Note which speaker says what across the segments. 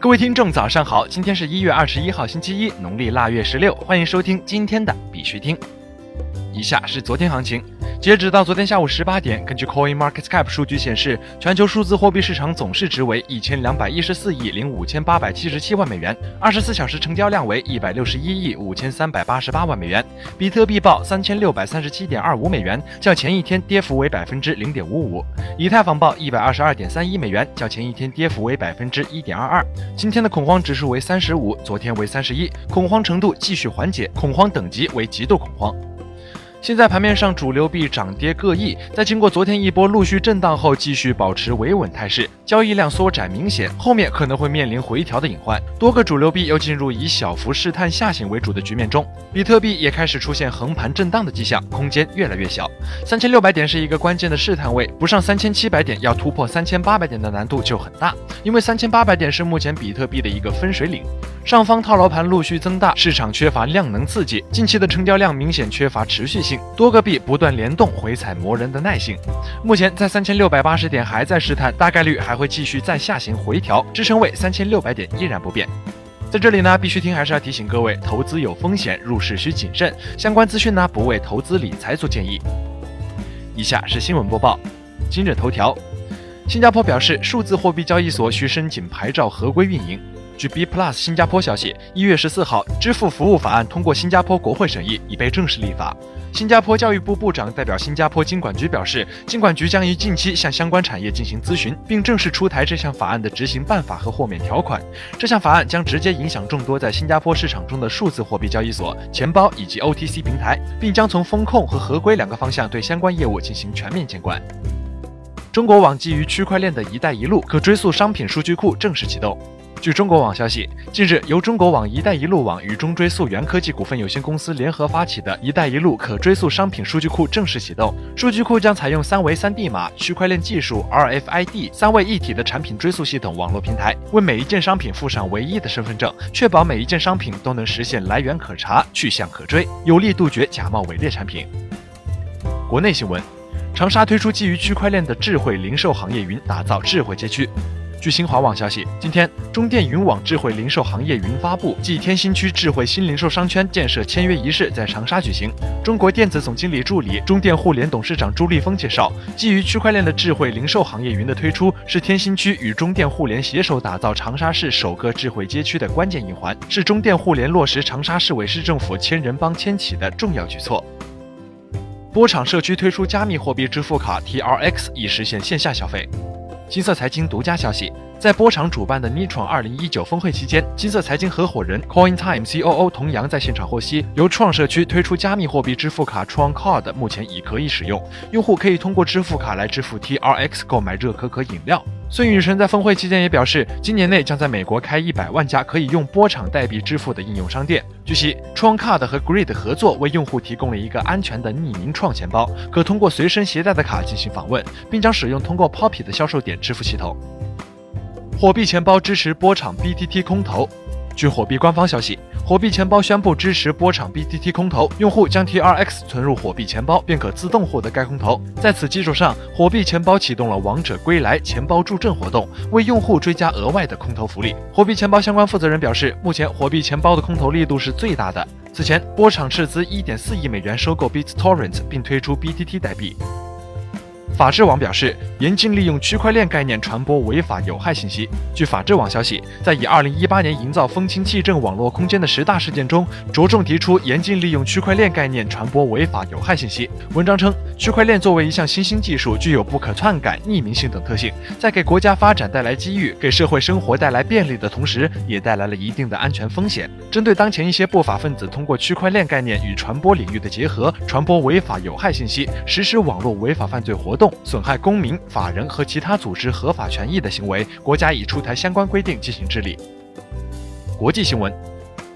Speaker 1: 各位听众，早上好！今天是一月二十一号，星期一，农历腊月十六。欢迎收听今天的必须听。以下是昨天行情。截止到昨天下午十八点，根据 Coin Market Cap 数据显示，全球数字货币市场总市值为一千两百一十四亿零五千八百七十七万美元，二十四小时成交量为一百六十一亿五千三百八十八万美元。比特币报三千六百三十七点二五美元，较前一天跌幅为百分之零点五五。以太坊报一百二十二点三一美元，较前一天跌幅为百分之一点二二。今天的恐慌指数为三十五，昨天为三十一，恐慌程度继续缓解，恐慌等级为极度恐慌。现在盘面上主流币涨跌各异，在经过昨天一波陆续震荡后，继续保持维稳态势，交易量缩窄明显，后面可能会面临回调的隐患。多个主流币又进入以小幅试探下行为主的局面中，比特币也开始出现横盘震荡的迹象，空间越来越小。三千六百点是一个关键的试探位，不上三千七百点，要突破三千八百点的难度就很大，因为三千八百点是目前比特币的一个分水岭。上方套牢盘陆续增大，市场缺乏量能刺激，近期的成交量明显缺乏持续性，多个币不断联动，回踩磨人的耐性。目前在三千六百八十点还在试探，大概率还会继续再下行回调，支撑位三千六百点依然不变。在这里呢，必须听还是要提醒各位，投资有风险，入市需谨慎，相关资讯呢不为投资理财做建议。以下是新闻播报，今日头条：新加坡表示，数字货币交易所需申请牌照合规运营。据 B Plus 新加坡消息，一月十四号，支付服务法案通过新加坡国会审议，已被正式立法。新加坡教育部部长代表新加坡经管局表示，经管局将于近期向相关产业进行咨询，并正式出台这项法案的执行办法和豁免条款。这项法案将直接影响众多在新加坡市场中的数字货币交易所、钱包以及 OTC 平台，并将从风控和合规两个方向对相关业务进行全面监管。中国网基于区块链的一带一路可追溯商品数据库正式启动。据中国网消息，近日由中国网“一带一路”网与中追溯源科技股份有限公司联合发起的一带一路可追溯商品数据库正式启动。数据库将采用三维三 D 码、区块链技术、RFID 三位一体的产品追溯系统网络平台，为每一件商品附上唯一的身份证，确保每一件商品都能实现来源可查、去向可追，有力杜绝假冒伪劣产品。国内新闻：长沙推出基于区块链的智慧零售行业云，打造智慧街区。据新华网消息，今天中电云网智慧零售行业云发布暨天心区智慧新零售商圈建设签约仪式在长沙举行。中国电子总经理助理、中电互联董事长朱立峰介绍，基于区块链的智慧零售行业云的推出，是天心区与中电互联携手打造长沙市首个智慧街区的关键一环，是中电互联落实长沙市委市政府千人帮牵起的重要举措。波场社区推出加密货币支付卡 TRX，以实现线下消费。金色财经独家消息，在波场主办的 Nitron 二零一九峰会期间，金色财经合伙人 CoinTime COO 童阳在现场获悉，由创社区推出加密货币支付卡 Tron Card，目前已可以使用，用户可以通过支付卡来支付 TRX 购买热可可饮料。孙宇晨在峰会期间也表示，今年内将在美国开一百万家可以用波场代币支付的应用商店。据悉，Tron Card 和 Grid 合作，为用户提供了一个安全的匿名创钱包，可通过随身携带的卡进行访问，并将使用通过 Poppy 的销售点支付系统。货币钱包支持波场 BTT 空投。据火币官方消息。火币钱包宣布支持波场 BTT 空投，用户将 TRX 存入火币钱包，便可自动获得该空投。在此基础上，火币钱包启动了王者归来钱包助阵活动，为用户追加额外的空投福利。火币钱包相关负责人表示，目前火币钱包的空投力度是最大的。此前，波场斥资1.4亿美元收购 BitTorrent，并推出 BTT 代币。法制网表示，严禁利用区块链概念传播违法有害信息。据法制网消息，在以2018年营造风清气正网络空间的十大事件中，着重提出严禁利用区块链概念传播违法有害信息。文章称，区块链作为一项新兴技术，具有不可篡改、匿名性等特性，在给国家发展带来机遇、给社会生活带来便利的同时，也带来了一定的安全风险。针对当前一些不法分子通过区块链概念与传播领域的结合，传播违法有害信息，实施网络违法犯罪活动。损害公民、法人和其他组织合法权益的行为，国家已出台相关规定进行治理。国际新闻：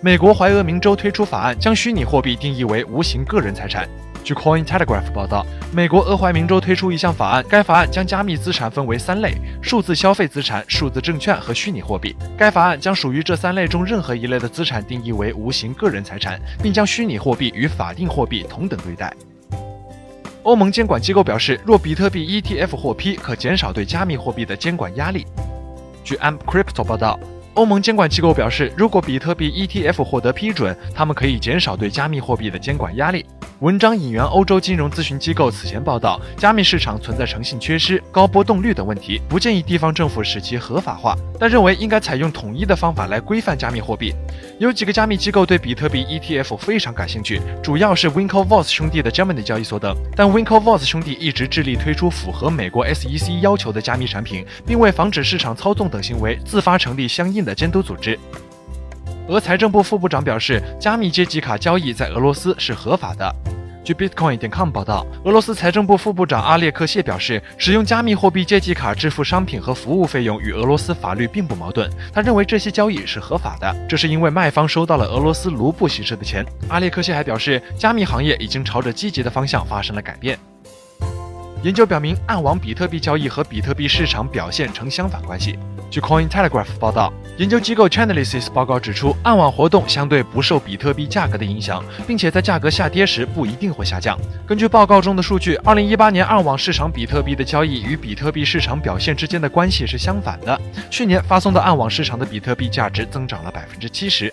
Speaker 1: 美国怀俄明州推出法案，将虚拟货币定义为无形个人财产。据 Coin Telegraph 报道，美国俄亥明州推出一项法案，该法案将加密资产分为三类：数字消费资产、数字证券和虚拟货币。该法案将属于这三类中任何一类的资产定义为无形个人财产，并将虚拟货币与法定货币同等对待。欧盟监管机构表示，若比特币 ETF 获批，可减少对加密货币的监管压力。据 AmCrypto 报道，欧盟监管机构表示，如果比特币 ETF 获得批准，他们可以减少对加密货币的监管压力。文章引援欧洲金融咨询机构此前报道，加密市场存在诚信缺失、高波动率等问题，不建议地方政府使其合法化，但认为应该采用统一的方法来规范加密货币。有几个加密机构对比特币 ETF 非常感兴趣，主要是 Winklevoss 兄弟的 Gemini 交易所等，但 Winklevoss 兄弟一直致力推出符合美国 SEC 要求的加密产品，并为防止市场操纵等行为，自发成立相应的监督组织。俄财政部副部长表示，加密阶级卡交易在俄罗斯是合法的。据 Bitcoin.com 报道，俄罗斯财政部副部长阿列克谢表示，使用加密货币借记卡支付商品和服务费用与俄罗斯法律并不矛盾。他认为这些交易是合法的，这是因为卖方收到了俄罗斯卢布形式的钱。阿列克谢还表示，加密行业已经朝着积极的方向发生了改变。研究表明，暗网比特币交易和比特币市场表现呈相反关系。据 Coin Telegraph 报道，研究机构 Chainalysis 报告指出，暗网活动相对不受比特币价格的影响，并且在价格下跌时不一定会下降。根据报告中的数据，2018年暗网市场比特币的交易与比特币市场表现之间的关系是相反的。去年发送到暗网市场的比特币价值增长了百分之七十。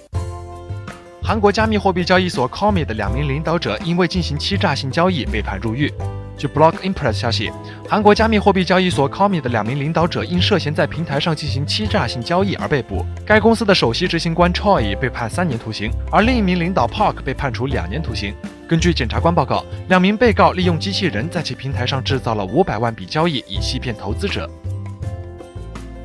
Speaker 1: 韩国加密货币交易所 Comi 的两名领导者因为进行欺诈性交易被判入狱。据 Block Impress 消息，韩国加密货币交易所 Comi 的两名领导者因涉嫌在平台上进行欺诈性交易而被捕。该公司的首席执行官 Choi 被判三年徒刑，而另一名领导 Park 被判处两年徒刑。根据检察官报告，两名被告利用机器人在其平台上制造了五百万笔交易，以欺骗投资者。